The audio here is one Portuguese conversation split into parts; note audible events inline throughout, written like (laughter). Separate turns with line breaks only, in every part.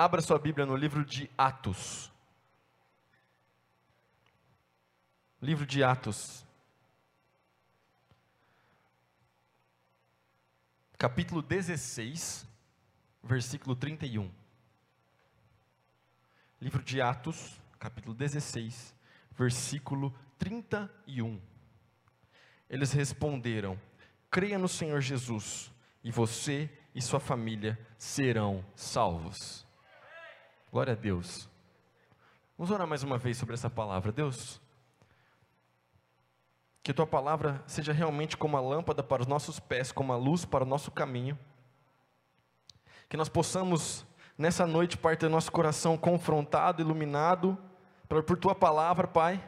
Abra sua Bíblia no livro de Atos. Livro de Atos. Capítulo 16, versículo 31. Livro de Atos, capítulo 16, versículo 31. Eles responderam: Creia no Senhor Jesus, e você e sua família serão salvos. Glória a Deus. Vamos orar mais uma vez sobre essa palavra. Deus, que tua palavra seja realmente como a lâmpada para os nossos pés, como a luz para o nosso caminho. Que nós possamos, nessa noite, Pai, ter nosso coração confrontado, iluminado por, por tua palavra, Pai.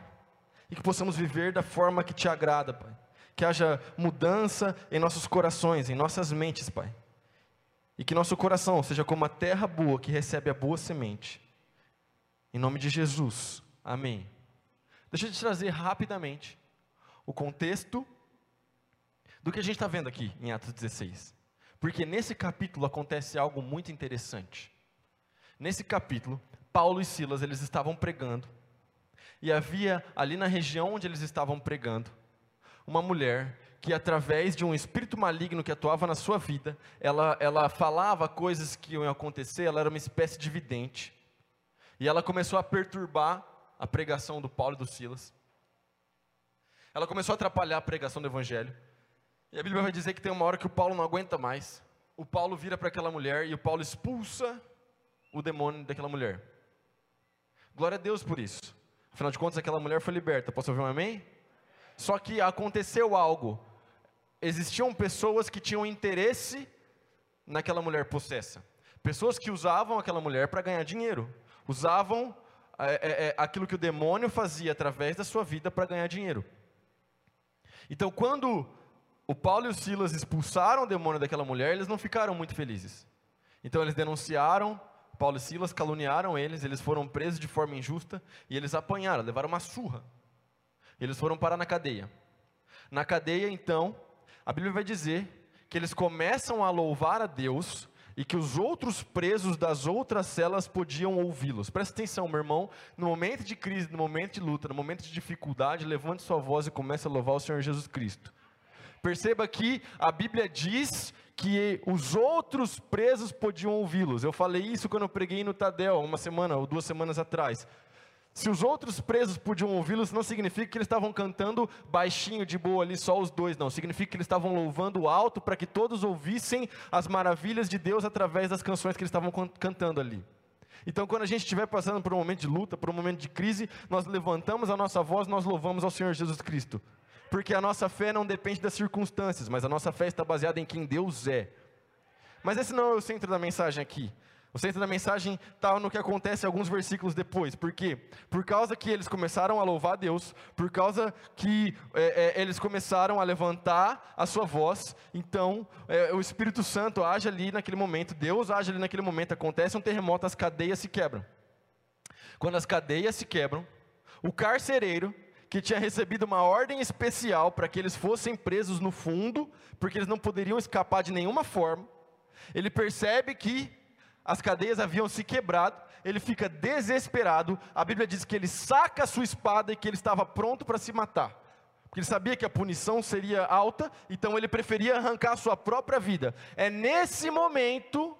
E que possamos viver da forma que te agrada, Pai. Que haja mudança em nossos corações, em nossas mentes, Pai. E que nosso coração seja como a terra boa que recebe a boa semente. Em nome de Jesus. Amém. Deixa eu te trazer rapidamente o contexto do que a gente está vendo aqui em Atos 16. Porque nesse capítulo acontece algo muito interessante. Nesse capítulo, Paulo e Silas eles estavam pregando. E havia ali na região onde eles estavam pregando, uma mulher que através de um espírito maligno que atuava na sua vida, ela, ela falava coisas que iam acontecer, ela era uma espécie de vidente. E ela começou a perturbar a pregação do Paulo e do Silas. Ela começou a atrapalhar a pregação do Evangelho. E a Bíblia vai dizer que tem uma hora que o Paulo não aguenta mais. O Paulo vira para aquela mulher e o Paulo expulsa o demônio daquela mulher. Glória a Deus por isso. Afinal de contas, aquela mulher foi liberta. Posso ouvir um amém? Só que aconteceu algo existiam pessoas que tinham interesse naquela mulher possessa. Pessoas que usavam aquela mulher para ganhar dinheiro. Usavam é, é, é, aquilo que o demônio fazia através da sua vida para ganhar dinheiro. Então, quando o Paulo e o Silas expulsaram o demônio daquela mulher, eles não ficaram muito felizes. Então, eles denunciaram Paulo e Silas, caluniaram eles, eles foram presos de forma injusta e eles apanharam, levaram uma surra. Eles foram parar na cadeia. Na cadeia, então, a Bíblia vai dizer que eles começam a louvar a Deus e que os outros presos das outras celas podiam ouvi-los. Presta atenção, meu irmão, no momento de crise, no momento de luta, no momento de dificuldade, levante sua voz e comece a louvar o Senhor Jesus Cristo. Perceba que a Bíblia diz que os outros presos podiam ouvi-los. Eu falei isso quando eu preguei no Tadel, uma semana ou duas semanas atrás. Se os outros presos podiam ouvi-los, não significa que eles estavam cantando baixinho, de boa ali, só os dois, não. Significa que eles estavam louvando alto para que todos ouvissem as maravilhas de Deus através das canções que eles estavam cantando ali. Então, quando a gente estiver passando por um momento de luta, por um momento de crise, nós levantamos a nossa voz, nós louvamos ao Senhor Jesus Cristo. Porque a nossa fé não depende das circunstâncias, mas a nossa fé está baseada em quem Deus é. Mas esse não é o centro da mensagem aqui. O centro da mensagem está no que acontece alguns versículos depois. Por quê? Por causa que eles começaram a louvar Deus, por causa que é, é, eles começaram a levantar a sua voz, então é, o Espírito Santo age ali naquele momento, Deus age ali naquele momento, acontece um terremoto, as cadeias se quebram. Quando as cadeias se quebram, o carcereiro, que tinha recebido uma ordem especial para que eles fossem presos no fundo, porque eles não poderiam escapar de nenhuma forma, ele percebe que as cadeias haviam se quebrado, ele fica desesperado. A Bíblia diz que ele saca a sua espada e que ele estava pronto para se matar. Porque ele sabia que a punição seria alta, então ele preferia arrancar a sua própria vida. É nesse momento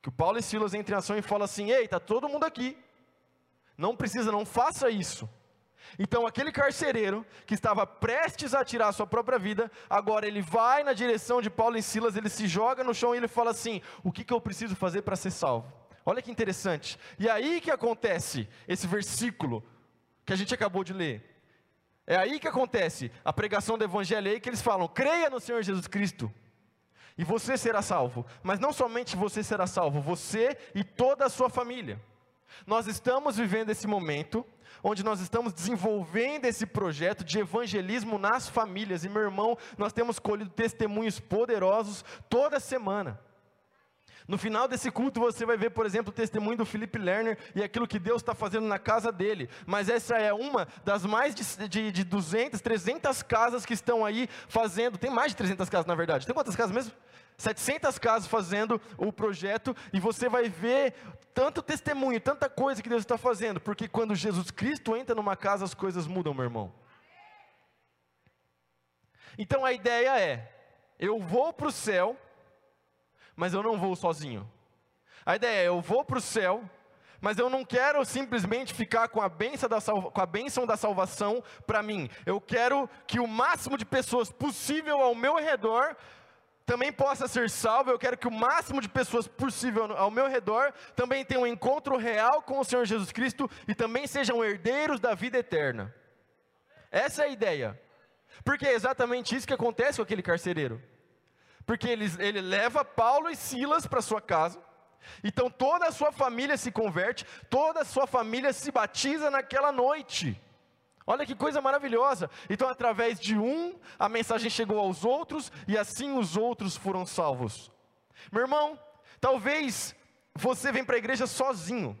que o Paulo e Silas entram em ação e falam assim: Ei, está todo mundo aqui. Não precisa, não faça isso. Então, aquele carcereiro que estava prestes a tirar a sua própria vida, agora ele vai na direção de Paulo e Silas, ele se joga no chão e ele fala assim: O que, que eu preciso fazer para ser salvo? Olha que interessante. E aí que acontece esse versículo que a gente acabou de ler. É aí que acontece a pregação do evangelho, é aí que eles falam: creia no Senhor Jesus Cristo, e você será salvo. Mas não somente você será salvo, você e toda a sua família. Nós estamos vivendo esse momento onde nós estamos desenvolvendo esse projeto de evangelismo nas famílias. E meu irmão, nós temos colhido testemunhos poderosos toda semana. No final desse culto você vai ver, por exemplo, o testemunho do Felipe Lerner e aquilo que Deus está fazendo na casa dele. Mas essa é uma das mais de, de, de 200, 300 casas que estão aí fazendo. Tem mais de 300 casas, na verdade. Tem quantas casas mesmo? 700 casas fazendo o projeto e você vai ver tanto testemunho, tanta coisa que Deus está fazendo, porque quando Jesus Cristo entra numa casa as coisas mudam, meu irmão. Então a ideia é: eu vou para o céu mas eu não vou sozinho. A ideia é: eu vou para o céu, mas eu não quero simplesmente ficar com a bênção da, com a da salvação para mim. Eu quero que o máximo de pessoas possível ao meu redor também possa ser salvo. Eu quero que o máximo de pessoas possível ao meu redor também tenham um encontro real com o Senhor Jesus Cristo e também sejam herdeiros da vida eterna. Essa é a ideia. Porque é exatamente isso que acontece com aquele carcereiro. Porque ele, ele leva Paulo e Silas para sua casa, então toda a sua família se converte, toda a sua família se batiza naquela noite. Olha que coisa maravilhosa. Então, através de um, a mensagem chegou aos outros, e assim os outros foram salvos. Meu irmão, talvez você venha para a igreja sozinho.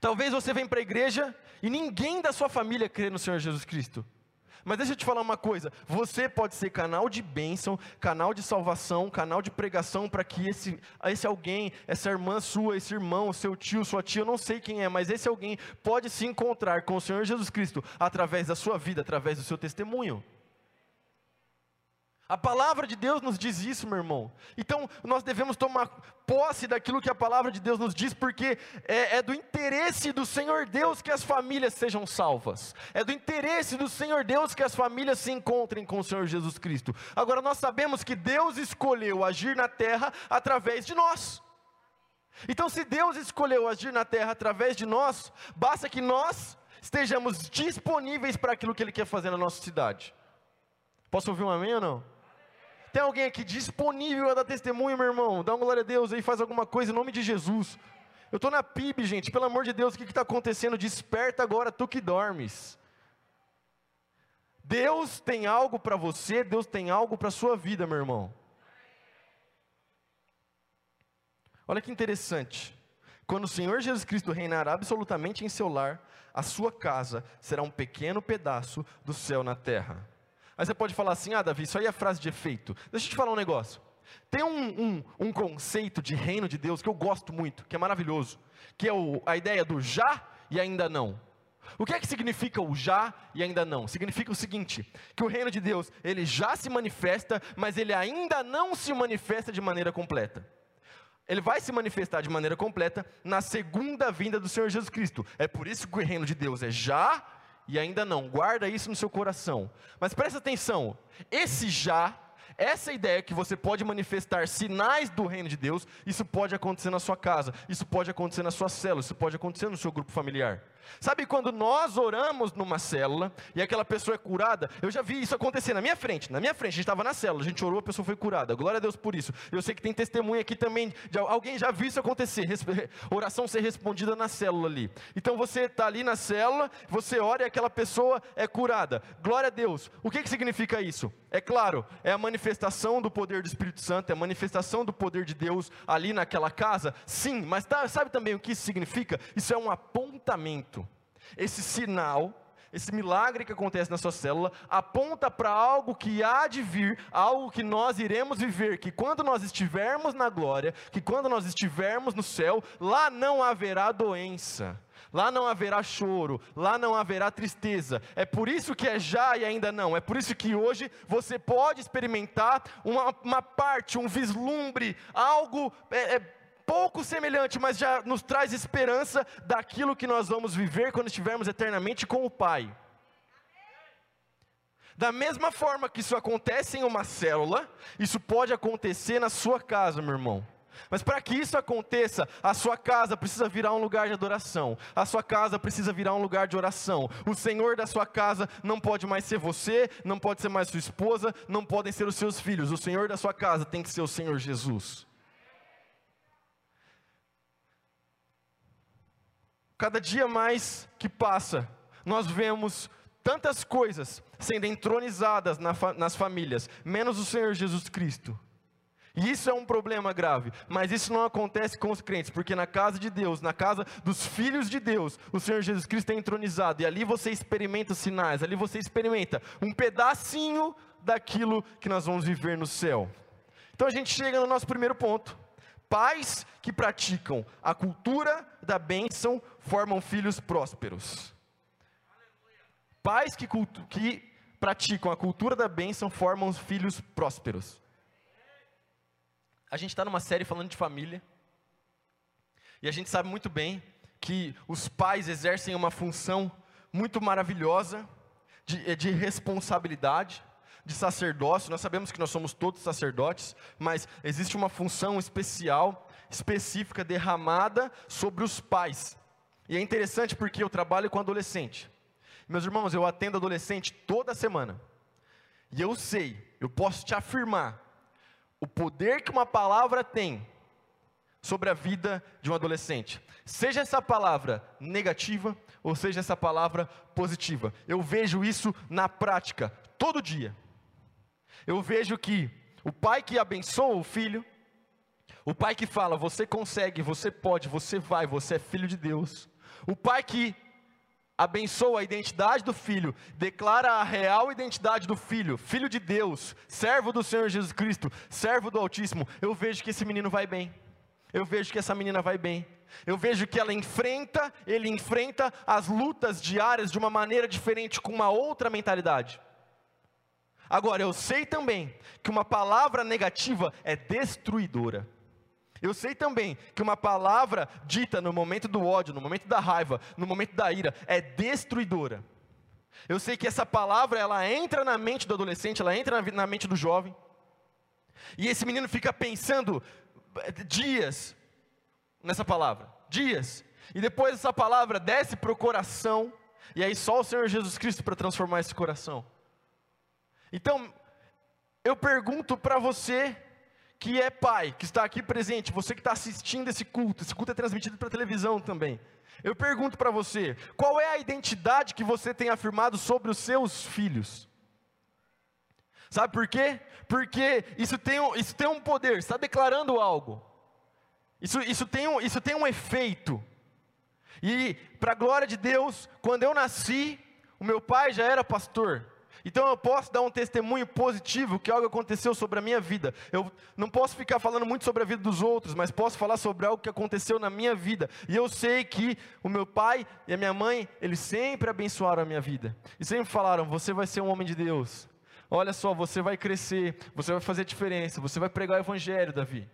Talvez você venha para a igreja e ninguém da sua família crê no Senhor Jesus Cristo. Mas deixa eu te falar uma coisa: você pode ser canal de bênção, canal de salvação, canal de pregação para que esse, esse alguém, essa irmã sua, esse irmão, seu tio, sua tia, eu não sei quem é, mas esse alguém pode se encontrar com o Senhor Jesus Cristo através da sua vida, através do seu testemunho. A palavra de Deus nos diz isso, meu irmão. Então, nós devemos tomar posse daquilo que a palavra de Deus nos diz, porque é, é, do interesse do Senhor Deus que as famílias sejam salvas. É do interesse do Senhor Deus que as famílias se encontrem com o Senhor Jesus Cristo. Agora, nós sabemos que Deus escolheu agir na terra através de nós. Então, se Deus escolheu agir na terra através de nós, basta que nós estejamos disponíveis para aquilo que Ele quer fazer na nossa cidade. Posso ouvir um amém ou não? Tem alguém aqui disponível a dar testemunho, meu irmão? Dá uma glória a Deus aí, faz alguma coisa em nome de Jesus. Eu estou na PIB, gente, pelo amor de Deus, o que está acontecendo? Desperta agora, tu que dormes. Deus tem algo para você, Deus tem algo para a sua vida, meu irmão. Olha que interessante. Quando o Senhor Jesus Cristo reinar absolutamente em seu lar, a sua casa será um pequeno pedaço do céu na terra. Aí você pode falar assim: ah, Davi, isso aí é frase de efeito. Deixa eu te falar um negócio. Tem um, um, um conceito de reino de Deus que eu gosto muito, que é maravilhoso, que é o, a ideia do já e ainda não. O que é que significa o já e ainda não? Significa o seguinte: que o reino de Deus, ele já se manifesta, mas ele ainda não se manifesta de maneira completa. Ele vai se manifestar de maneira completa na segunda vinda do Senhor Jesus Cristo. É por isso que o reino de Deus é já e ainda não. Guarda isso no seu coração. Mas presta atenção: esse já, essa ideia que você pode manifestar sinais do reino de Deus, isso pode acontecer na sua casa, isso pode acontecer na sua célula, isso pode acontecer no seu grupo familiar. Sabe quando nós oramos numa célula e aquela pessoa é curada? Eu já vi isso acontecer na minha frente. Na minha frente, a gente estava na célula, a gente orou, a pessoa foi curada. Glória a Deus por isso. Eu sei que tem testemunha aqui também. De alguém já viu isso acontecer, (laughs) oração ser respondida na célula ali. Então você está ali na célula, você ora e aquela pessoa é curada. Glória a Deus. O que, que significa isso? É claro, é a manifestação do poder do Espírito Santo, é a manifestação do poder de Deus ali naquela casa. Sim, mas tá, sabe também o que isso significa? Isso é um apontamento esse sinal, esse milagre que acontece na sua célula, aponta para algo que há de vir, algo que nós iremos viver, que quando nós estivermos na glória, que quando nós estivermos no céu, lá não haverá doença. Lá não haverá choro, lá não haverá tristeza. É por isso que é já e ainda não. É por isso que hoje você pode experimentar uma, uma parte, um vislumbre, algo é, é, pouco semelhante, mas já nos traz esperança daquilo que nós vamos viver quando estivermos eternamente com o Pai. Da mesma forma que isso acontece em uma célula, isso pode acontecer na sua casa, meu irmão. Mas para que isso aconteça, a sua casa precisa virar um lugar de adoração, a sua casa precisa virar um lugar de oração. O Senhor da sua casa não pode mais ser você, não pode ser mais sua esposa, não podem ser os seus filhos. O Senhor da sua casa tem que ser o Senhor Jesus. Cada dia mais que passa, nós vemos tantas coisas sendo entronizadas na, nas famílias, menos o Senhor Jesus Cristo. E isso é um problema grave, mas isso não acontece com os crentes, porque na casa de Deus, na casa dos filhos de Deus, o Senhor Jesus Cristo é entronizado, e ali você experimenta sinais, ali você experimenta um pedacinho daquilo que nós vamos viver no céu. Então a gente chega no nosso primeiro ponto. Pais que praticam a cultura da bênção formam filhos prósperos. Pais que, que praticam a cultura da bênção formam filhos prósperos. A gente está numa série falando de família. E a gente sabe muito bem que os pais exercem uma função muito maravilhosa de, de responsabilidade, de sacerdócio. Nós sabemos que nós somos todos sacerdotes, mas existe uma função especial, específica, derramada sobre os pais. E é interessante porque eu trabalho com adolescente. Meus irmãos, eu atendo adolescente toda semana. E eu sei, eu posso te afirmar o poder que uma palavra tem sobre a vida de um adolescente. Seja essa palavra negativa ou seja essa palavra positiva. Eu vejo isso na prática, todo dia. Eu vejo que o pai que abençoa o filho, o pai que fala, você consegue, você pode, você vai, você é filho de Deus. O pai que abençoa a identidade do filho, declara a real identidade do filho, filho de Deus, servo do Senhor Jesus Cristo, servo do Altíssimo, eu vejo que esse menino vai bem. Eu vejo que essa menina vai bem. Eu vejo que ela enfrenta, ele enfrenta as lutas diárias de uma maneira diferente, com uma outra mentalidade. Agora, eu sei também que uma palavra negativa é destruidora. Eu sei também que uma palavra dita no momento do ódio, no momento da raiva, no momento da ira, é destruidora. Eu sei que essa palavra, ela entra na mente do adolescente, ela entra na mente do jovem. E esse menino fica pensando eh, dias nessa palavra, dias. E depois essa palavra desce para o coração, e aí só o Senhor Jesus Cristo para transformar esse coração. Então, eu pergunto para você, que é pai, que está aqui presente, você que está assistindo esse culto, esse culto é transmitido para televisão também. Eu pergunto para você, qual é a identidade que você tem afirmado sobre os seus filhos? Sabe por quê? Porque isso tem, isso tem um poder, está declarando algo. Isso, isso, tem um, isso tem um efeito. E, para a glória de Deus, quando eu nasci, o meu pai já era pastor. Então eu posso dar um testemunho positivo que algo aconteceu sobre a minha vida. Eu não posso ficar falando muito sobre a vida dos outros, mas posso falar sobre algo que aconteceu na minha vida. E eu sei que o meu pai e a minha mãe, eles sempre abençoaram a minha vida. E sempre falaram: "Você vai ser um homem de Deus. Olha só, você vai crescer, você vai fazer diferença, você vai pregar o evangelho, Davi."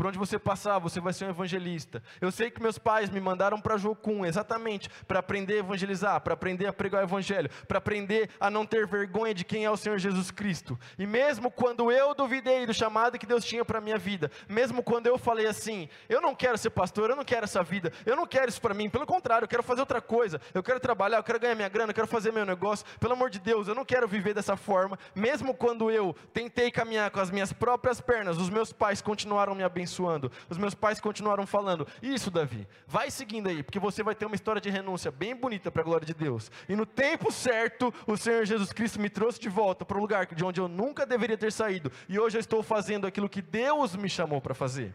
Por onde você passar, você vai ser um evangelista. Eu sei que meus pais me mandaram para Jocum exatamente para aprender a evangelizar, para aprender a pregar o evangelho, para aprender a não ter vergonha de quem é o Senhor Jesus Cristo. E mesmo quando eu duvidei do chamado que Deus tinha para minha vida, mesmo quando eu falei assim, eu não quero ser pastor, eu não quero essa vida, eu não quero isso para mim, pelo contrário, eu quero fazer outra coisa, eu quero trabalhar, eu quero ganhar minha grana, eu quero fazer meu negócio, pelo amor de Deus, eu não quero viver dessa forma. Mesmo quando eu tentei caminhar com as minhas próprias pernas, os meus pais continuaram me abençoando abençoando. Os meus pais continuaram falando: Isso, Davi, vai seguindo aí, porque você vai ter uma história de renúncia bem bonita para a glória de Deus. E no tempo certo, o Senhor Jesus Cristo me trouxe de volta para o lugar de onde eu nunca deveria ter saído. E hoje eu estou fazendo aquilo que Deus me chamou para fazer.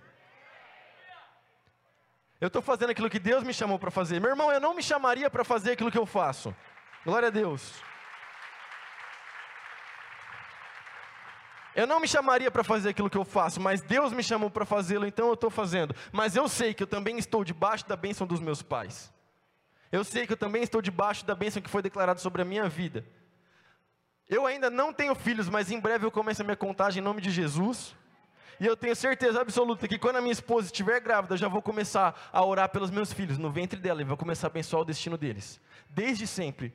Eu estou fazendo aquilo que Deus me chamou para fazer. Meu irmão, eu não me chamaria para fazer aquilo que eu faço. Glória a Deus. Eu não me chamaria para fazer aquilo que eu faço, mas Deus me chamou para fazê-lo, então eu estou fazendo. Mas eu sei que eu também estou debaixo da bênção dos meus pais. Eu sei que eu também estou debaixo da bênção que foi declarada sobre a minha vida. Eu ainda não tenho filhos, mas em breve eu começo a minha contagem em nome de Jesus. E eu tenho certeza absoluta que quando a minha esposa estiver grávida, eu já vou começar a orar pelos meus filhos no ventre dela e vou começar a abençoar o destino deles. Desde sempre,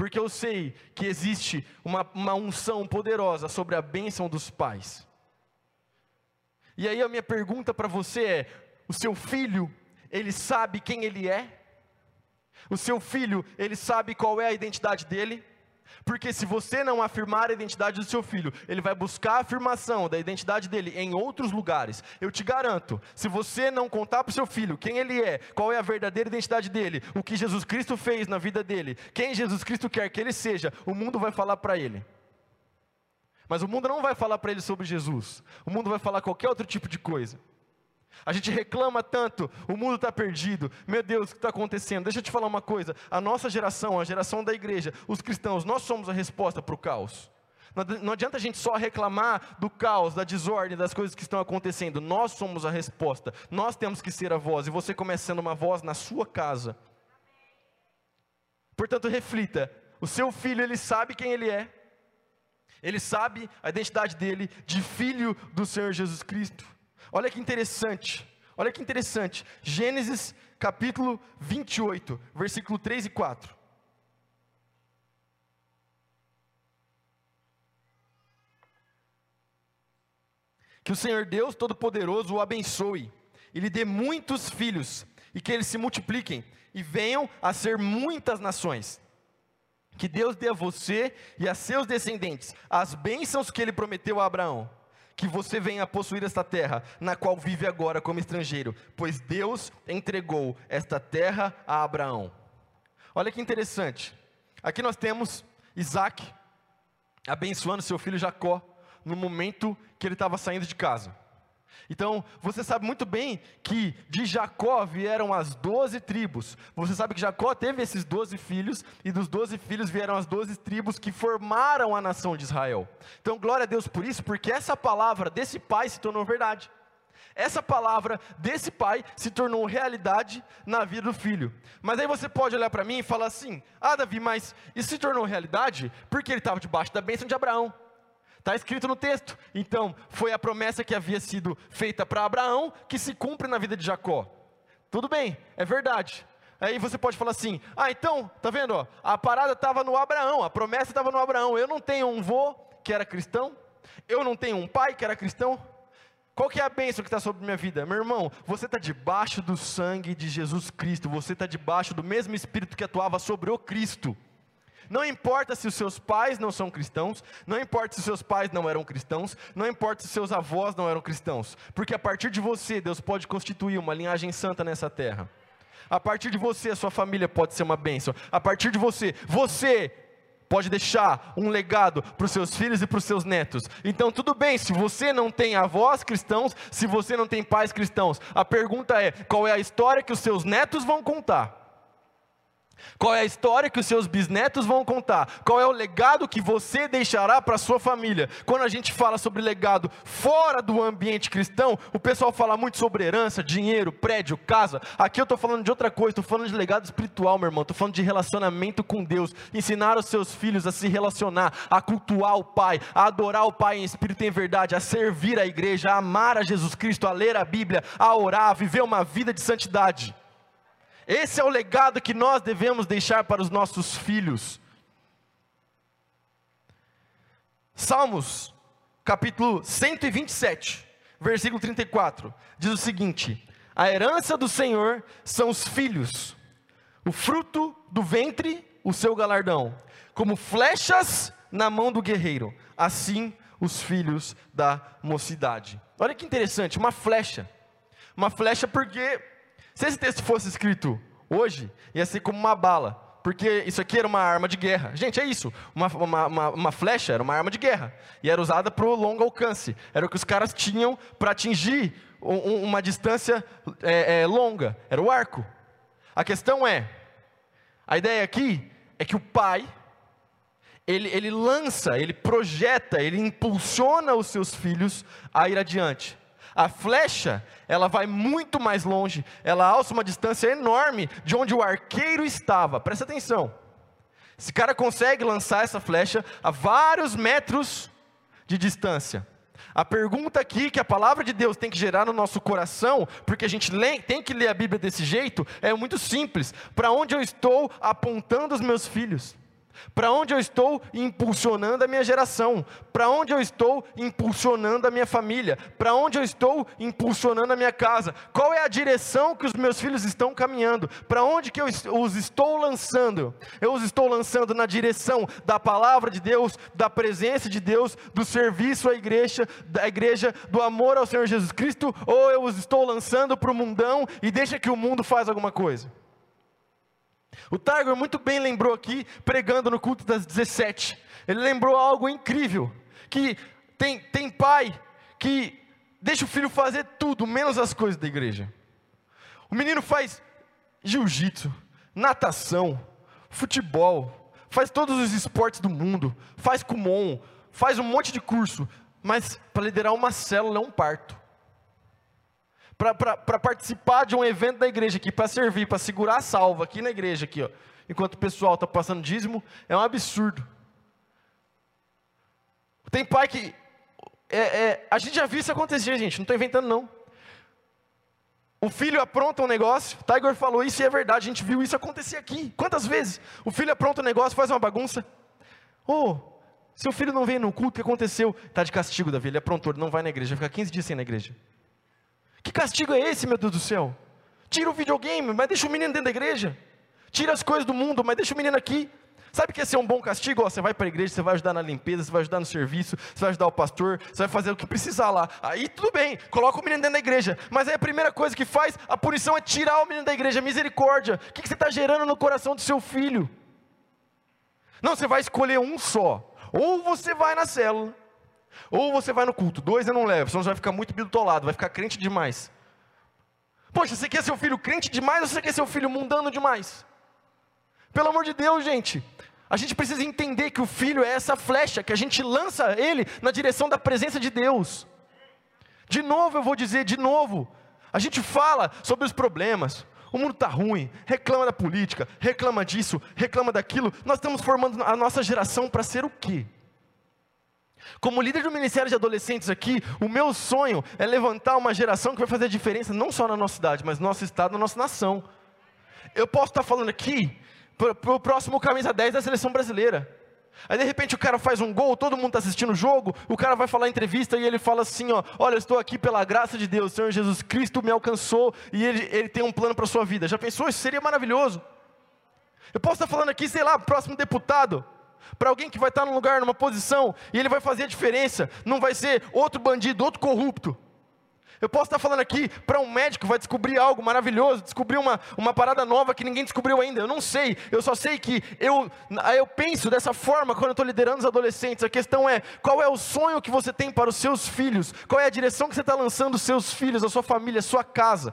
porque eu sei que existe uma, uma unção poderosa sobre a bênção dos pais. E aí a minha pergunta para você é: o seu filho, ele sabe quem ele é? O seu filho, ele sabe qual é a identidade dele? Porque se você não afirmar a identidade do seu filho, ele vai buscar a afirmação da identidade dele em outros lugares. Eu te garanto, se você não contar para o seu filho quem ele é, qual é a verdadeira identidade dele, o que Jesus Cristo fez na vida dele, quem Jesus Cristo quer que ele seja, o mundo vai falar para ele. Mas o mundo não vai falar para ele sobre Jesus. O mundo vai falar qualquer outro tipo de coisa. A gente reclama tanto, o mundo está perdido. Meu Deus, o que está acontecendo? Deixa eu te falar uma coisa: a nossa geração, a geração da igreja, os cristãos, nós somos a resposta para o caos. Não adianta a gente só reclamar do caos, da desordem, das coisas que estão acontecendo. Nós somos a resposta. Nós temos que ser a voz. E você começa sendo uma voz na sua casa. Portanto, reflita. O seu filho, ele sabe quem ele é. Ele sabe a identidade dele de filho do Senhor Jesus Cristo. Olha que interessante. Olha que interessante. Gênesis capítulo 28, versículo 3 e 4. Que o Senhor Deus Todo-Poderoso o abençoe e lhe dê muitos filhos, e que eles se multipliquem e venham a ser muitas nações. Que Deus dê a você e a seus descendentes as bênçãos que ele prometeu a Abraão. Que você venha a possuir esta terra, na qual vive agora como estrangeiro, pois Deus entregou esta terra a Abraão. Olha que interessante. Aqui nós temos Isaac abençoando seu filho Jacó no momento que ele estava saindo de casa. Então, você sabe muito bem que de Jacó vieram as doze tribos. Você sabe que Jacó teve esses doze filhos, e dos doze filhos vieram as doze tribos que formaram a nação de Israel. Então, glória a Deus por isso, porque essa palavra desse pai se tornou verdade. Essa palavra desse pai se tornou realidade na vida do filho. Mas aí você pode olhar para mim e falar assim: Ah, Davi, mas isso se tornou realidade porque ele estava debaixo da bênção de Abraão. Está escrito no texto. Então, foi a promessa que havia sido feita para Abraão que se cumpre na vida de Jacó. Tudo bem, é verdade. Aí você pode falar assim: ah, então, tá vendo? Ó, a parada estava no Abraão, a promessa estava no Abraão. Eu não tenho um vô que era cristão, eu não tenho um pai que era cristão. Qual que é a bênção que está sobre minha vida? Meu irmão, você está debaixo do sangue de Jesus Cristo, você está debaixo do mesmo Espírito que atuava sobre o Cristo. Não importa se os seus pais não são cristãos, não importa se os seus pais não eram cristãos, não importa se seus avós não eram cristãos, porque a partir de você, Deus pode constituir uma linhagem santa nessa terra. A partir de você, a sua família pode ser uma bênção. A partir de você, você pode deixar um legado para os seus filhos e para os seus netos. Então, tudo bem, se você não tem avós cristãos, se você não tem pais cristãos, a pergunta é: qual é a história que os seus netos vão contar? Qual é a história que os seus bisnetos vão contar? Qual é o legado que você deixará para a sua família? Quando a gente fala sobre legado fora do ambiente cristão, o pessoal fala muito sobre herança, dinheiro, prédio, casa. Aqui eu estou falando de outra coisa, estou falando de legado espiritual, meu irmão. Estou falando de relacionamento com Deus. Ensinar os seus filhos a se relacionar, a cultuar o Pai, a adorar o Pai em espírito e em verdade, a servir a igreja, a amar a Jesus Cristo, a ler a Bíblia, a orar, a viver uma vida de santidade. Esse é o legado que nós devemos deixar para os nossos filhos. Salmos, capítulo 127, versículo 34, diz o seguinte: A herança do Senhor são os filhos, o fruto do ventre, o seu galardão, como flechas na mão do guerreiro, assim os filhos da mocidade. Olha que interessante, uma flecha. Uma flecha porque se esse texto fosse escrito hoje, ia ser como uma bala. Porque isso aqui era uma arma de guerra. Gente, é isso. Uma, uma, uma, uma flecha era uma arma de guerra. E era usada para o longo alcance. Era o que os caras tinham para atingir um, uma distância é, é, longa. Era o arco. A questão é: a ideia aqui é que o pai, ele, ele lança, ele projeta, ele impulsiona os seus filhos a ir adiante. A flecha, ela vai muito mais longe, ela alça uma distância enorme de onde o arqueiro estava. Presta atenção. Esse cara consegue lançar essa flecha a vários metros de distância. A pergunta aqui que a palavra de Deus tem que gerar no nosso coração, porque a gente tem que ler a Bíblia desse jeito, é muito simples: para onde eu estou apontando os meus filhos? Para onde eu estou impulsionando a minha geração? Para onde eu estou impulsionando a minha família? Para onde eu estou impulsionando a minha casa? Qual é a direção que os meus filhos estão caminhando? Para onde que eu os estou lançando? Eu os estou lançando na direção da palavra de Deus, da presença de Deus, do serviço à igreja, da igreja, do amor ao Senhor Jesus Cristo, ou eu os estou lançando para o mundão e deixa que o mundo faz alguma coisa? O Tiger muito bem lembrou aqui, pregando no culto das 17. Ele lembrou algo incrível, que tem, tem pai que deixa o filho fazer tudo, menos as coisas da igreja. O menino faz jiu-jitsu, natação, futebol, faz todos os esportes do mundo, faz kumon, faz um monte de curso, mas para liderar uma célula é um parto. Para participar de um evento da igreja aqui, para servir, para segurar a salva aqui na igreja, aqui, ó, enquanto o pessoal está passando dízimo, é um absurdo. Tem pai que. É, é, a gente já viu isso acontecer, gente, não estou inventando não. O filho apronta um negócio, Tiger falou isso e é verdade, a gente viu isso acontecer aqui. Quantas vezes? O filho apronta um negócio, faz uma bagunça. Oh, seu filho não veio no culto, o que aconteceu? Está de castigo, Davi, ele aprontou, ele não vai na igreja, vai ficar 15 dias sem na igreja. Que castigo é esse, meu Deus do céu? Tira o videogame, mas deixa o menino dentro da igreja. Tira as coisas do mundo, mas deixa o menino aqui. Sabe que esse é um bom castigo? Ó, você vai para a igreja, você vai ajudar na limpeza, você vai ajudar no serviço, você vai ajudar o pastor, você vai fazer o que precisar lá. Aí tudo bem, coloca o menino dentro da igreja. Mas aí a primeira coisa que faz, a punição é tirar o menino da igreja, misericórdia. O que, que você está gerando no coração do seu filho? Não, você vai escolher um só. Ou você vai na célula, ou você vai no culto. Dois eu não levo, senão você vai ficar muito bitolado, vai ficar crente demais. Poxa, você quer seu filho crente demais ou você quer seu filho mundano demais? Pelo amor de Deus, gente. A gente precisa entender que o filho é essa flecha, que a gente lança ele na direção da presença de Deus. De novo eu vou dizer, de novo. A gente fala sobre os problemas. O mundo está ruim, reclama da política, reclama disso, reclama daquilo. Nós estamos formando a nossa geração para ser o quê? Como líder do Ministério de Adolescentes aqui, o meu sonho é levantar uma geração que vai fazer a diferença não só na nossa cidade, mas no nosso estado, na nossa nação. Eu posso estar falando aqui para o próximo camisa 10 da seleção brasileira. Aí de repente o cara faz um gol, todo mundo está assistindo o jogo, o cara vai falar entrevista e ele fala assim: ó, olha, estou aqui pela graça de Deus, o Senhor Jesus Cristo me alcançou e ele, ele tem um plano para a sua vida. Já pensou? Isso seria maravilhoso. Eu posso estar falando aqui, sei lá, próximo deputado, para alguém que vai estar num lugar, numa posição, e ele vai fazer a diferença, não vai ser outro bandido, outro corrupto. Eu posso estar falando aqui para um médico vai descobrir algo maravilhoso, descobrir uma, uma parada nova que ninguém descobriu ainda. Eu não sei, eu só sei que eu, eu penso dessa forma quando eu estou liderando os adolescentes. A questão é: qual é o sonho que você tem para os seus filhos? Qual é a direção que você está lançando os seus filhos, a sua família, a sua casa?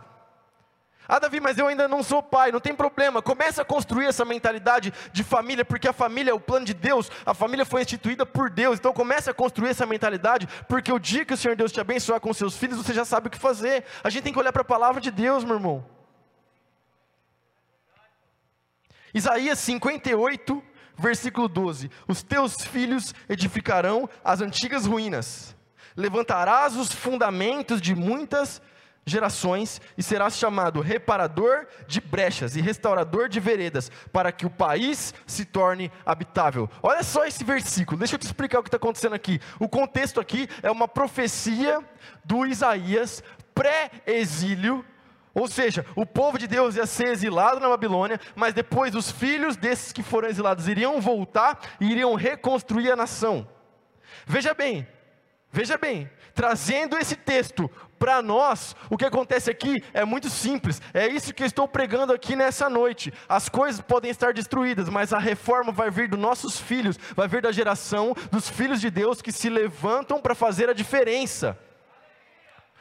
Ah, Davi, mas eu ainda não sou pai, não tem problema. Começa a construir essa mentalidade de família, porque a família é o plano de Deus, a família foi instituída por Deus. Então comece a construir essa mentalidade, porque o dia que o Senhor Deus te abençoar com seus filhos, você já sabe o que fazer. A gente tem que olhar para a palavra de Deus, meu irmão. Isaías 58, versículo 12: Os teus filhos edificarão as antigas ruínas, levantarás os fundamentos de muitas gerações e serás chamado reparador de brechas e restaurador de veredas, para que o país se torne habitável. Olha só esse versículo, deixa eu te explicar o que está acontecendo aqui. O contexto aqui é uma profecia do Isaías pré-exílio. Ou seja, o povo de Deus ia ser exilado na Babilônia, mas depois os filhos desses que foram exilados iriam voltar e iriam reconstruir a nação. Veja bem, veja bem, trazendo esse texto para nós, o que acontece aqui é muito simples. É isso que eu estou pregando aqui nessa noite. As coisas podem estar destruídas, mas a reforma vai vir dos nossos filhos, vai vir da geração dos filhos de Deus que se levantam para fazer a diferença.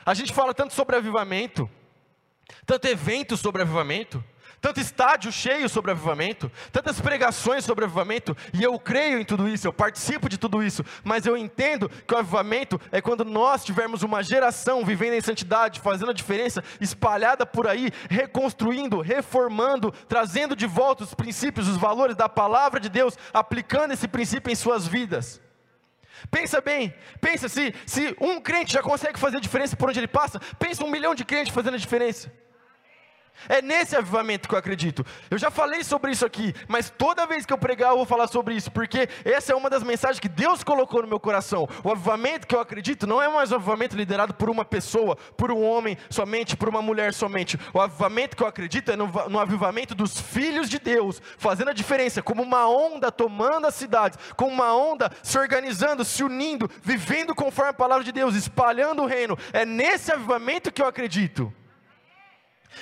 A gente fala tanto sobre avivamento, tanto evento sobre avivamento tanto estádio cheio sobre avivamento, tantas pregações sobre avivamento, e eu creio em tudo isso, eu participo de tudo isso, mas eu entendo que o avivamento é quando nós tivermos uma geração vivendo em santidade, fazendo a diferença, espalhada por aí, reconstruindo, reformando, trazendo de volta os princípios, os valores da palavra de Deus, aplicando esse princípio em suas vidas. Pensa bem, pensa se, se um crente já consegue fazer diferença por onde ele passa, pensa um milhão de crentes fazendo a diferença. É nesse avivamento que eu acredito. Eu já falei sobre isso aqui, mas toda vez que eu pregar eu vou falar sobre isso, porque essa é uma das mensagens que Deus colocou no meu coração. O avivamento que eu acredito não é mais um avivamento liderado por uma pessoa, por um homem somente, por uma mulher somente. O avivamento que eu acredito é no, no avivamento dos filhos de Deus, fazendo a diferença, como uma onda tomando as cidades, como uma onda se organizando, se unindo, vivendo conforme a palavra de Deus, espalhando o reino. É nesse avivamento que eu acredito.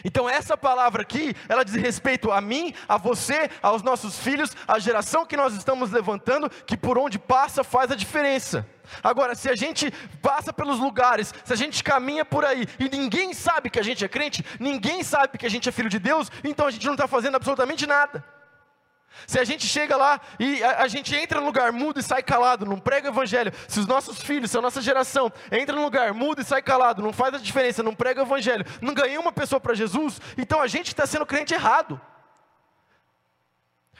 Então essa palavra aqui, ela diz respeito a mim, a você, aos nossos filhos, à geração que nós estamos levantando, que por onde passa faz a diferença. Agora, se a gente passa pelos lugares, se a gente caminha por aí e ninguém sabe que a gente é crente, ninguém sabe que a gente é filho de Deus, então a gente não está fazendo absolutamente nada. Se a gente chega lá e a, a, gente entra no lugar, muda e sai calado, não prega o evangelho. Se os nossos filhos, se a nossa geração entra no lugar, muda e sai calado, não faz a diferença, não prega o evangelho, não ganha uma pessoa para Jesus, então a gente está sendo crente errado.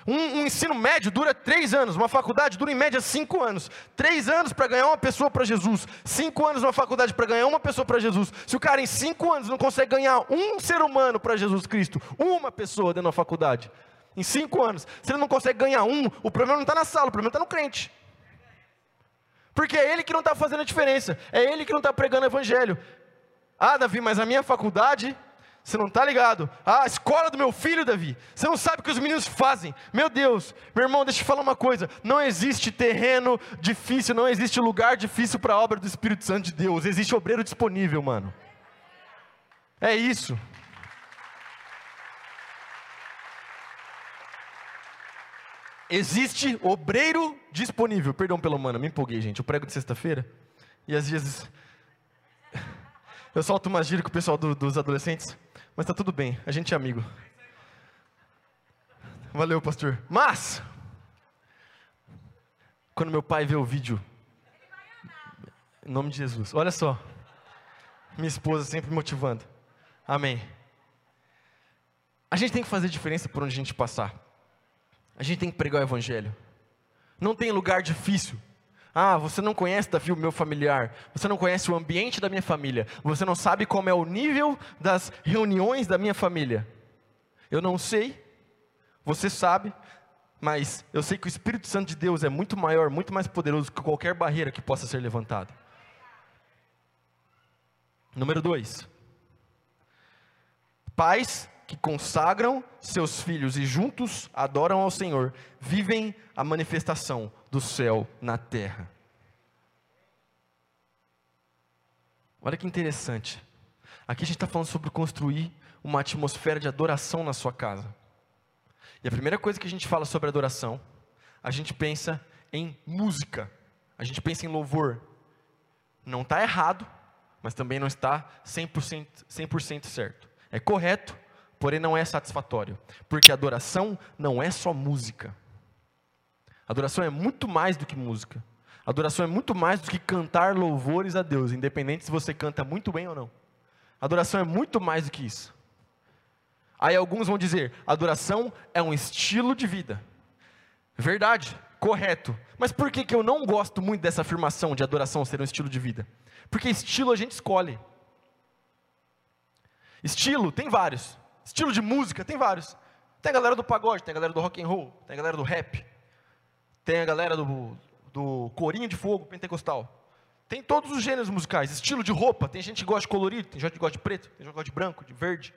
Um, um, ensino médio dura três anos, uma faculdade dura em média cinco anos. Três anos para ganhar uma pessoa para Jesus, cinco anos uma faculdade para ganhar uma pessoa para Jesus. Se o cara em cinco anos não consegue ganhar um ser humano para Jesus Cristo, uma pessoa dentro da faculdade, em cinco anos, se ele não consegue ganhar um, o problema não está na sala, o problema está no crente. Porque é ele que não está fazendo a diferença, é ele que não está pregando o evangelho. Ah, Davi, mas a minha faculdade, você não está ligado. Ah, a escola do meu filho, Davi, você não sabe o que os meninos fazem. Meu Deus, meu irmão, deixa eu falar uma coisa: não existe terreno difícil, não existe lugar difícil para a obra do Espírito Santo de Deus, existe obreiro disponível, mano. É isso. Existe obreiro disponível. Perdão pelo mano, me empolguei, gente. Eu prego de sexta-feira. E às vezes. (laughs) Eu solto uma gíria com o pessoal do, dos adolescentes. Mas tá tudo bem, a gente é amigo. Valeu, pastor. Mas. Quando meu pai vê o vídeo. Em nome de Jesus. Olha só. Minha esposa sempre motivando. Amém. A gente tem que fazer diferença por onde a gente passar. A gente tem que pregar o Evangelho. Não tem lugar difícil. Ah, você não conhece Davi, o meu familiar. Você não conhece o ambiente da minha família. Você não sabe como é o nível das reuniões da minha família. Eu não sei. Você sabe. Mas eu sei que o Espírito Santo de Deus é muito maior, muito mais poderoso que qualquer barreira que possa ser levantada. Número dois. Pais que consagram seus filhos e juntos adoram ao Senhor, vivem a manifestação do céu na terra. Olha que interessante. Aqui a gente está falando sobre construir uma atmosfera de adoração na sua casa. E a primeira coisa que a gente fala sobre adoração, a gente pensa em música, a gente pensa em louvor. Não está errado, mas também não está 100%, 100 certo. É correto, porém não é satisfatório, porque adoração não é só música. Adoração é muito mais do que música. Adoração é muito mais do que cantar louvores a Deus, independente se você canta muito bem ou não. Adoração é muito mais do que isso. Aí alguns vão dizer: adoração é um estilo de vida. Verdade, correto. Mas por que, que eu não gosto muito dessa afirmação de adoração ser um estilo de vida? Porque estilo a gente escolhe. Estilo tem vários. Estilo de música, tem vários. Tem a galera do pagode, tem a galera do rock and roll, tem a galera do rap, tem a galera do, do corinho de fogo pentecostal. Tem todos os gêneros musicais. Estilo de roupa, tem gente que gosta de colorido, tem gente que gosta de preto, tem gente que gosta de branco, de verde.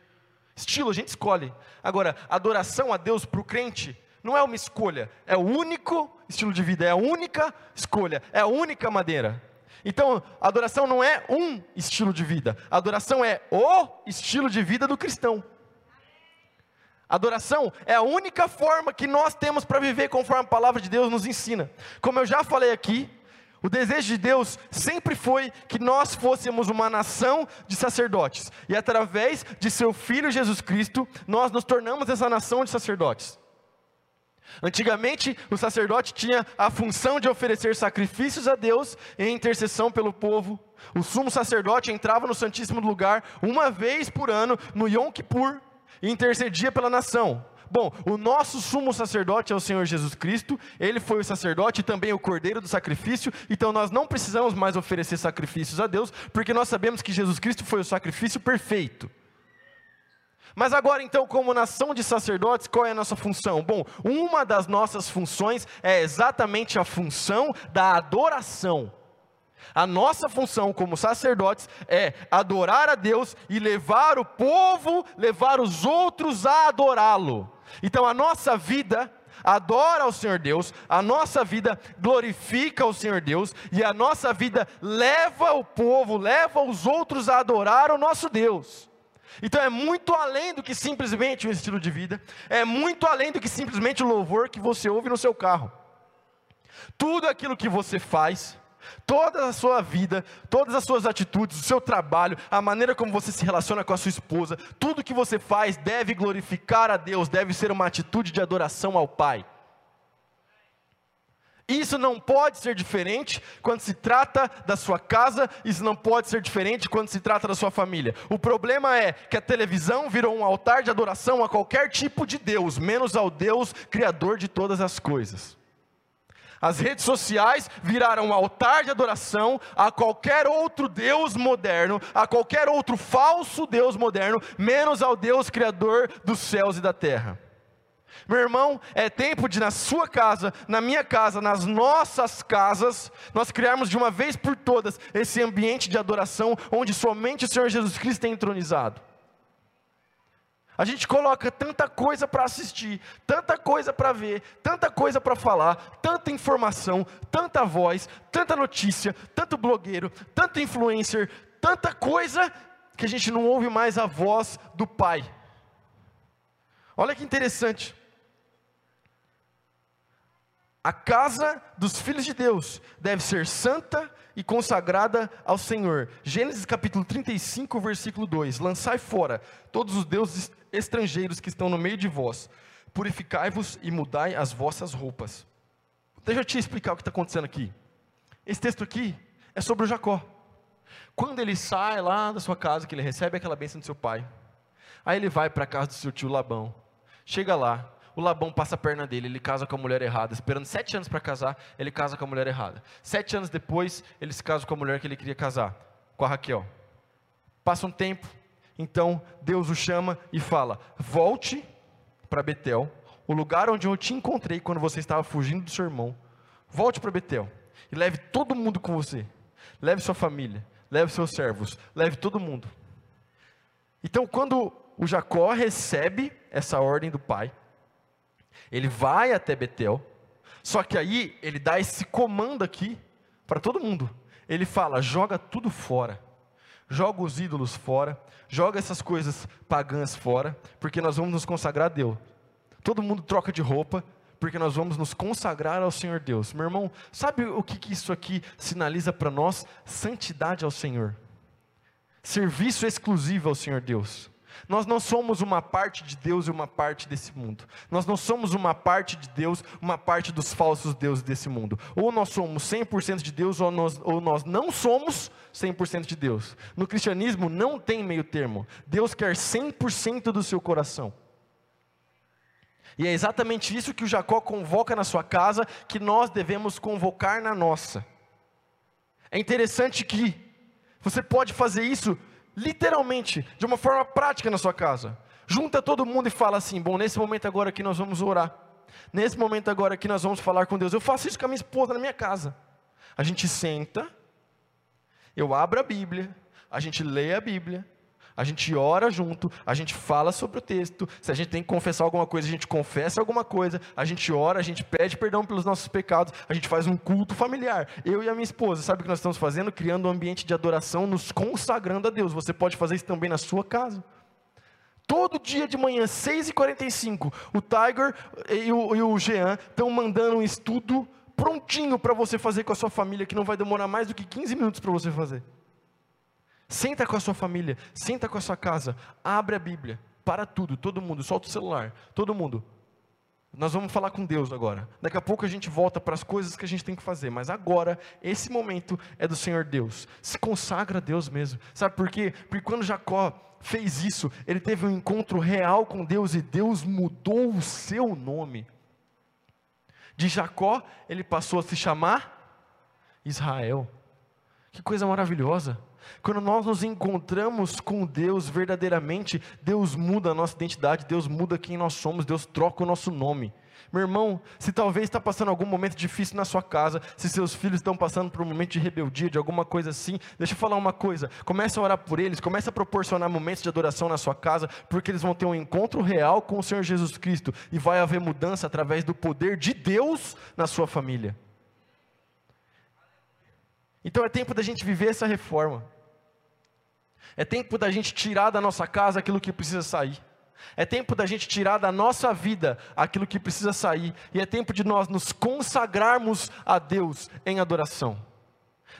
Estilo a gente escolhe. Agora, adoração a Deus para o crente não é uma escolha, é o único estilo de vida, é a única escolha, é a única maneira. Então, adoração não é um estilo de vida, adoração é o estilo de vida do cristão. Adoração é a única forma que nós temos para viver conforme a palavra de Deus nos ensina. Como eu já falei aqui, o desejo de Deus sempre foi que nós fôssemos uma nação de sacerdotes, e através de seu Filho Jesus Cristo, nós nos tornamos essa nação de sacerdotes. Antigamente, o sacerdote tinha a função de oferecer sacrifícios a Deus em intercessão pelo povo. O sumo sacerdote entrava no Santíssimo Lugar uma vez por ano, no Yom Kippur, e intercedia pela nação. Bom, o nosso sumo sacerdote é o Senhor Jesus Cristo, ele foi o sacerdote e também o cordeiro do sacrifício, então nós não precisamos mais oferecer sacrifícios a Deus, porque nós sabemos que Jesus Cristo foi o sacrifício perfeito. Mas agora, então, como nação de sacerdotes, qual é a nossa função? Bom, uma das nossas funções é exatamente a função da adoração. A nossa função como sacerdotes é adorar a Deus e levar o povo, levar os outros a adorá-lo. Então a nossa vida adora ao Senhor Deus, a nossa vida glorifica o Senhor Deus e a nossa vida leva o povo, leva os outros a adorar o nosso Deus. Então é muito além do que simplesmente um estilo de vida, é muito além do que simplesmente o louvor que você ouve no seu carro. Tudo aquilo que você faz, toda a sua vida, todas as suas atitudes, o seu trabalho, a maneira como você se relaciona com a sua esposa, tudo que você faz deve glorificar a Deus, deve ser uma atitude de adoração ao Pai. Isso não pode ser diferente quando se trata da sua casa, isso não pode ser diferente quando se trata da sua família. O problema é que a televisão virou um altar de adoração a qualquer tipo de Deus, menos ao Deus criador de todas as coisas. As redes sociais viraram um altar de adoração a qualquer outro Deus moderno, a qualquer outro falso Deus moderno, menos ao Deus criador dos céus e da terra. Meu irmão, é tempo de na sua casa, na minha casa, nas nossas casas, nós criarmos de uma vez por todas esse ambiente de adoração onde somente o Senhor Jesus Cristo é entronizado. A gente coloca tanta coisa para assistir, tanta coisa para ver, tanta coisa para falar, tanta informação, tanta voz, tanta notícia, tanto blogueiro, tanto influencer, tanta coisa que a gente não ouve mais a voz do Pai. Olha que interessante. A casa dos filhos de Deus deve ser santa e consagrada ao Senhor. Gênesis capítulo 35, versículo 2: Lançai fora todos os deuses estrangeiros que estão no meio de vós, purificai-vos e mudai as vossas roupas. Deixa eu te explicar o que está acontecendo aqui. Esse texto aqui é sobre o Jacó. Quando ele sai lá da sua casa, que ele recebe aquela bênção do seu pai, aí ele vai para a casa do seu tio Labão, chega lá, o Labão passa a perna dele, ele casa com a mulher errada. Esperando sete anos para casar, ele casa com a mulher errada. Sete anos depois, ele se casa com a mulher que ele queria casar, com a Raquel. Passa um tempo, então Deus o chama e fala: Volte para Betel, o lugar onde eu te encontrei quando você estava fugindo do seu irmão. Volte para Betel e leve todo mundo com você. Leve sua família, leve seus servos, leve todo mundo. Então, quando o Jacó recebe essa ordem do pai, ele vai até Betel, só que aí ele dá esse comando aqui para todo mundo. Ele fala: joga tudo fora, joga os ídolos fora, joga essas coisas pagãs fora, porque nós vamos nos consagrar a Deus. Todo mundo troca de roupa, porque nós vamos nos consagrar ao Senhor Deus. Meu irmão, sabe o que, que isso aqui sinaliza para nós? Santidade ao Senhor, serviço exclusivo ao Senhor Deus. Nós não somos uma parte de Deus e uma parte desse mundo. Nós não somos uma parte de Deus, uma parte dos falsos deuses desse mundo. Ou nós somos 100% de Deus, ou nós, ou nós não somos 100% de Deus. No cristianismo não tem meio termo. Deus quer 100% do seu coração. E é exatamente isso que o Jacó convoca na sua casa, que nós devemos convocar na nossa. É interessante que você pode fazer isso literalmente, de uma forma prática na sua casa. Junta todo mundo e fala assim: bom, nesse momento agora aqui nós vamos orar. Nesse momento agora aqui nós vamos falar com Deus. Eu faço isso com a minha esposa na minha casa. A gente senta, eu abro a Bíblia, a gente lê a Bíblia, a gente ora junto, a gente fala sobre o texto. Se a gente tem que confessar alguma coisa, a gente confessa alguma coisa. A gente ora, a gente pede perdão pelos nossos pecados. A gente faz um culto familiar. Eu e a minha esposa, sabe o que nós estamos fazendo? Criando um ambiente de adoração, nos consagrando a Deus. Você pode fazer isso também na sua casa. Todo dia de manhã, 6h45, o Tiger e o, e o Jean estão mandando um estudo prontinho para você fazer com a sua família, que não vai demorar mais do que 15 minutos para você fazer. Senta com a sua família, senta com a sua casa, abre a Bíblia, para tudo, todo mundo, solta o celular, todo mundo. Nós vamos falar com Deus agora. Daqui a pouco a gente volta para as coisas que a gente tem que fazer, mas agora, esse momento é do Senhor Deus. Se consagra a Deus mesmo. Sabe por quê? Porque quando Jacó fez isso, ele teve um encontro real com Deus e Deus mudou o seu nome. De Jacó, ele passou a se chamar Israel. Que coisa maravilhosa. Quando nós nos encontramos com Deus verdadeiramente, Deus muda a nossa identidade, Deus muda quem nós somos, Deus troca o nosso nome. Meu irmão, se talvez está passando algum momento difícil na sua casa, se seus filhos estão passando por um momento de rebeldia, de alguma coisa assim, deixa eu falar uma coisa: comece a orar por eles, comece a proporcionar momentos de adoração na sua casa, porque eles vão ter um encontro real com o Senhor Jesus Cristo e vai haver mudança através do poder de Deus na sua família. Então é tempo da gente viver essa reforma. É tempo da gente tirar da nossa casa aquilo que precisa sair. É tempo da gente tirar da nossa vida aquilo que precisa sair. E é tempo de nós nos consagrarmos a Deus em adoração.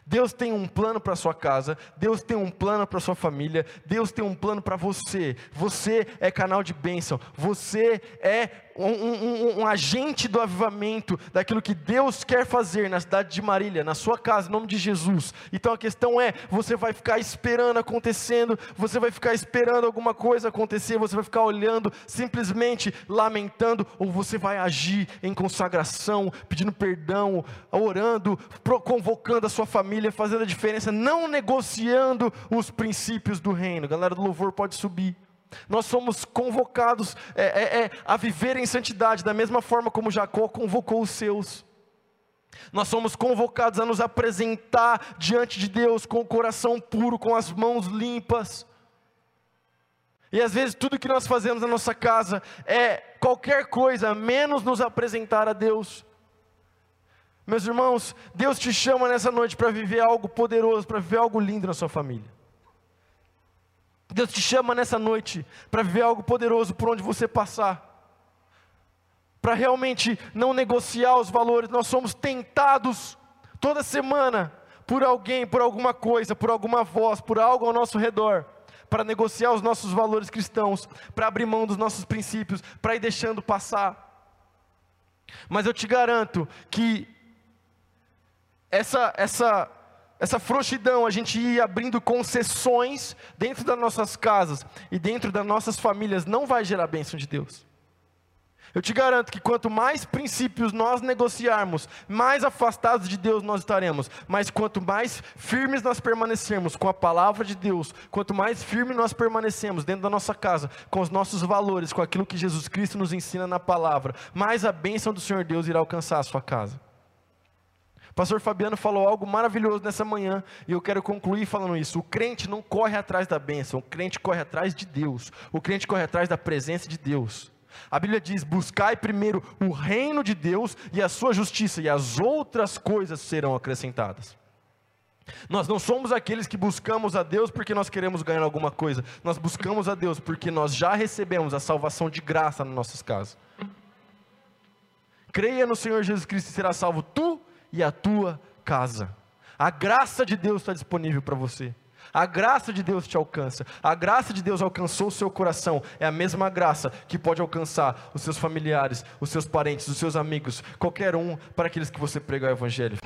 Deus tem um plano para sua casa, Deus tem um plano para sua família, Deus tem um plano para você. Você é canal de bênção, você é um, um, um, agente do avivamento, daquilo que Deus quer fazer na cidade de Marília, na sua casa, em nome de Jesus. Então a questão é: você vai ficar esperando acontecendo, você vai ficar esperando alguma coisa acontecer, você vai ficar olhando, simplesmente lamentando, ou você vai agir em consagração, pedindo perdão, orando, convocando a sua família, fazendo a diferença, não negociando os princípios do reino. Galera do louvor pode subir. Nós somos convocados é, é, é, a viver em santidade, da mesma forma como Jacó convocou os seus. Nós somos convocados a nos apresentar diante de Deus com o coração puro, com as mãos limpas. E às vezes tudo que nós fazemos na nossa casa é qualquer coisa menos nos apresentar a Deus. Meus irmãos, Deus te chama nessa noite para viver algo poderoso, para viver algo lindo na sua família. Deus te chama nessa noite para viver algo poderoso por onde você passar. Para realmente não negociar os valores. Nós somos tentados toda semana por alguém, por alguma coisa, por alguma voz, por algo ao nosso redor, para negociar os nossos valores cristãos, para abrir mão dos nossos princípios, para ir deixando passar. Mas eu te garanto que essa essa essa frouxidão, a gente ir abrindo concessões dentro das nossas casas e dentro das nossas famílias, não vai gerar a bênção de Deus. Eu te garanto que quanto mais princípios nós negociarmos, mais afastados de Deus nós estaremos. Mas quanto mais firmes nós permanecermos com a palavra de Deus, quanto mais firme nós permanecemos dentro da nossa casa, com os nossos valores, com aquilo que Jesus Cristo nos ensina na palavra, mais a bênção do Senhor Deus irá alcançar a sua casa pastor Fabiano falou algo maravilhoso nessa manhã, e eu quero concluir falando isso. O crente não corre atrás da bênção, o crente corre atrás de Deus, o crente corre atrás da presença de Deus. A Bíblia diz: buscai primeiro o reino de Deus e a sua justiça, e as outras coisas serão acrescentadas. Nós não somos aqueles que buscamos a Deus porque nós queremos ganhar alguma coisa, nós buscamos a Deus porque nós já recebemos a salvação de graça nas nossas casas. Creia no Senhor Jesus Cristo e será salvo tu e a tua casa. A graça de Deus está disponível para você. A graça de Deus te alcança. A graça de Deus alcançou o seu coração. É a mesma graça que pode alcançar os seus familiares, os seus parentes, os seus amigos, qualquer um, para aqueles que você pregar o Evangelho.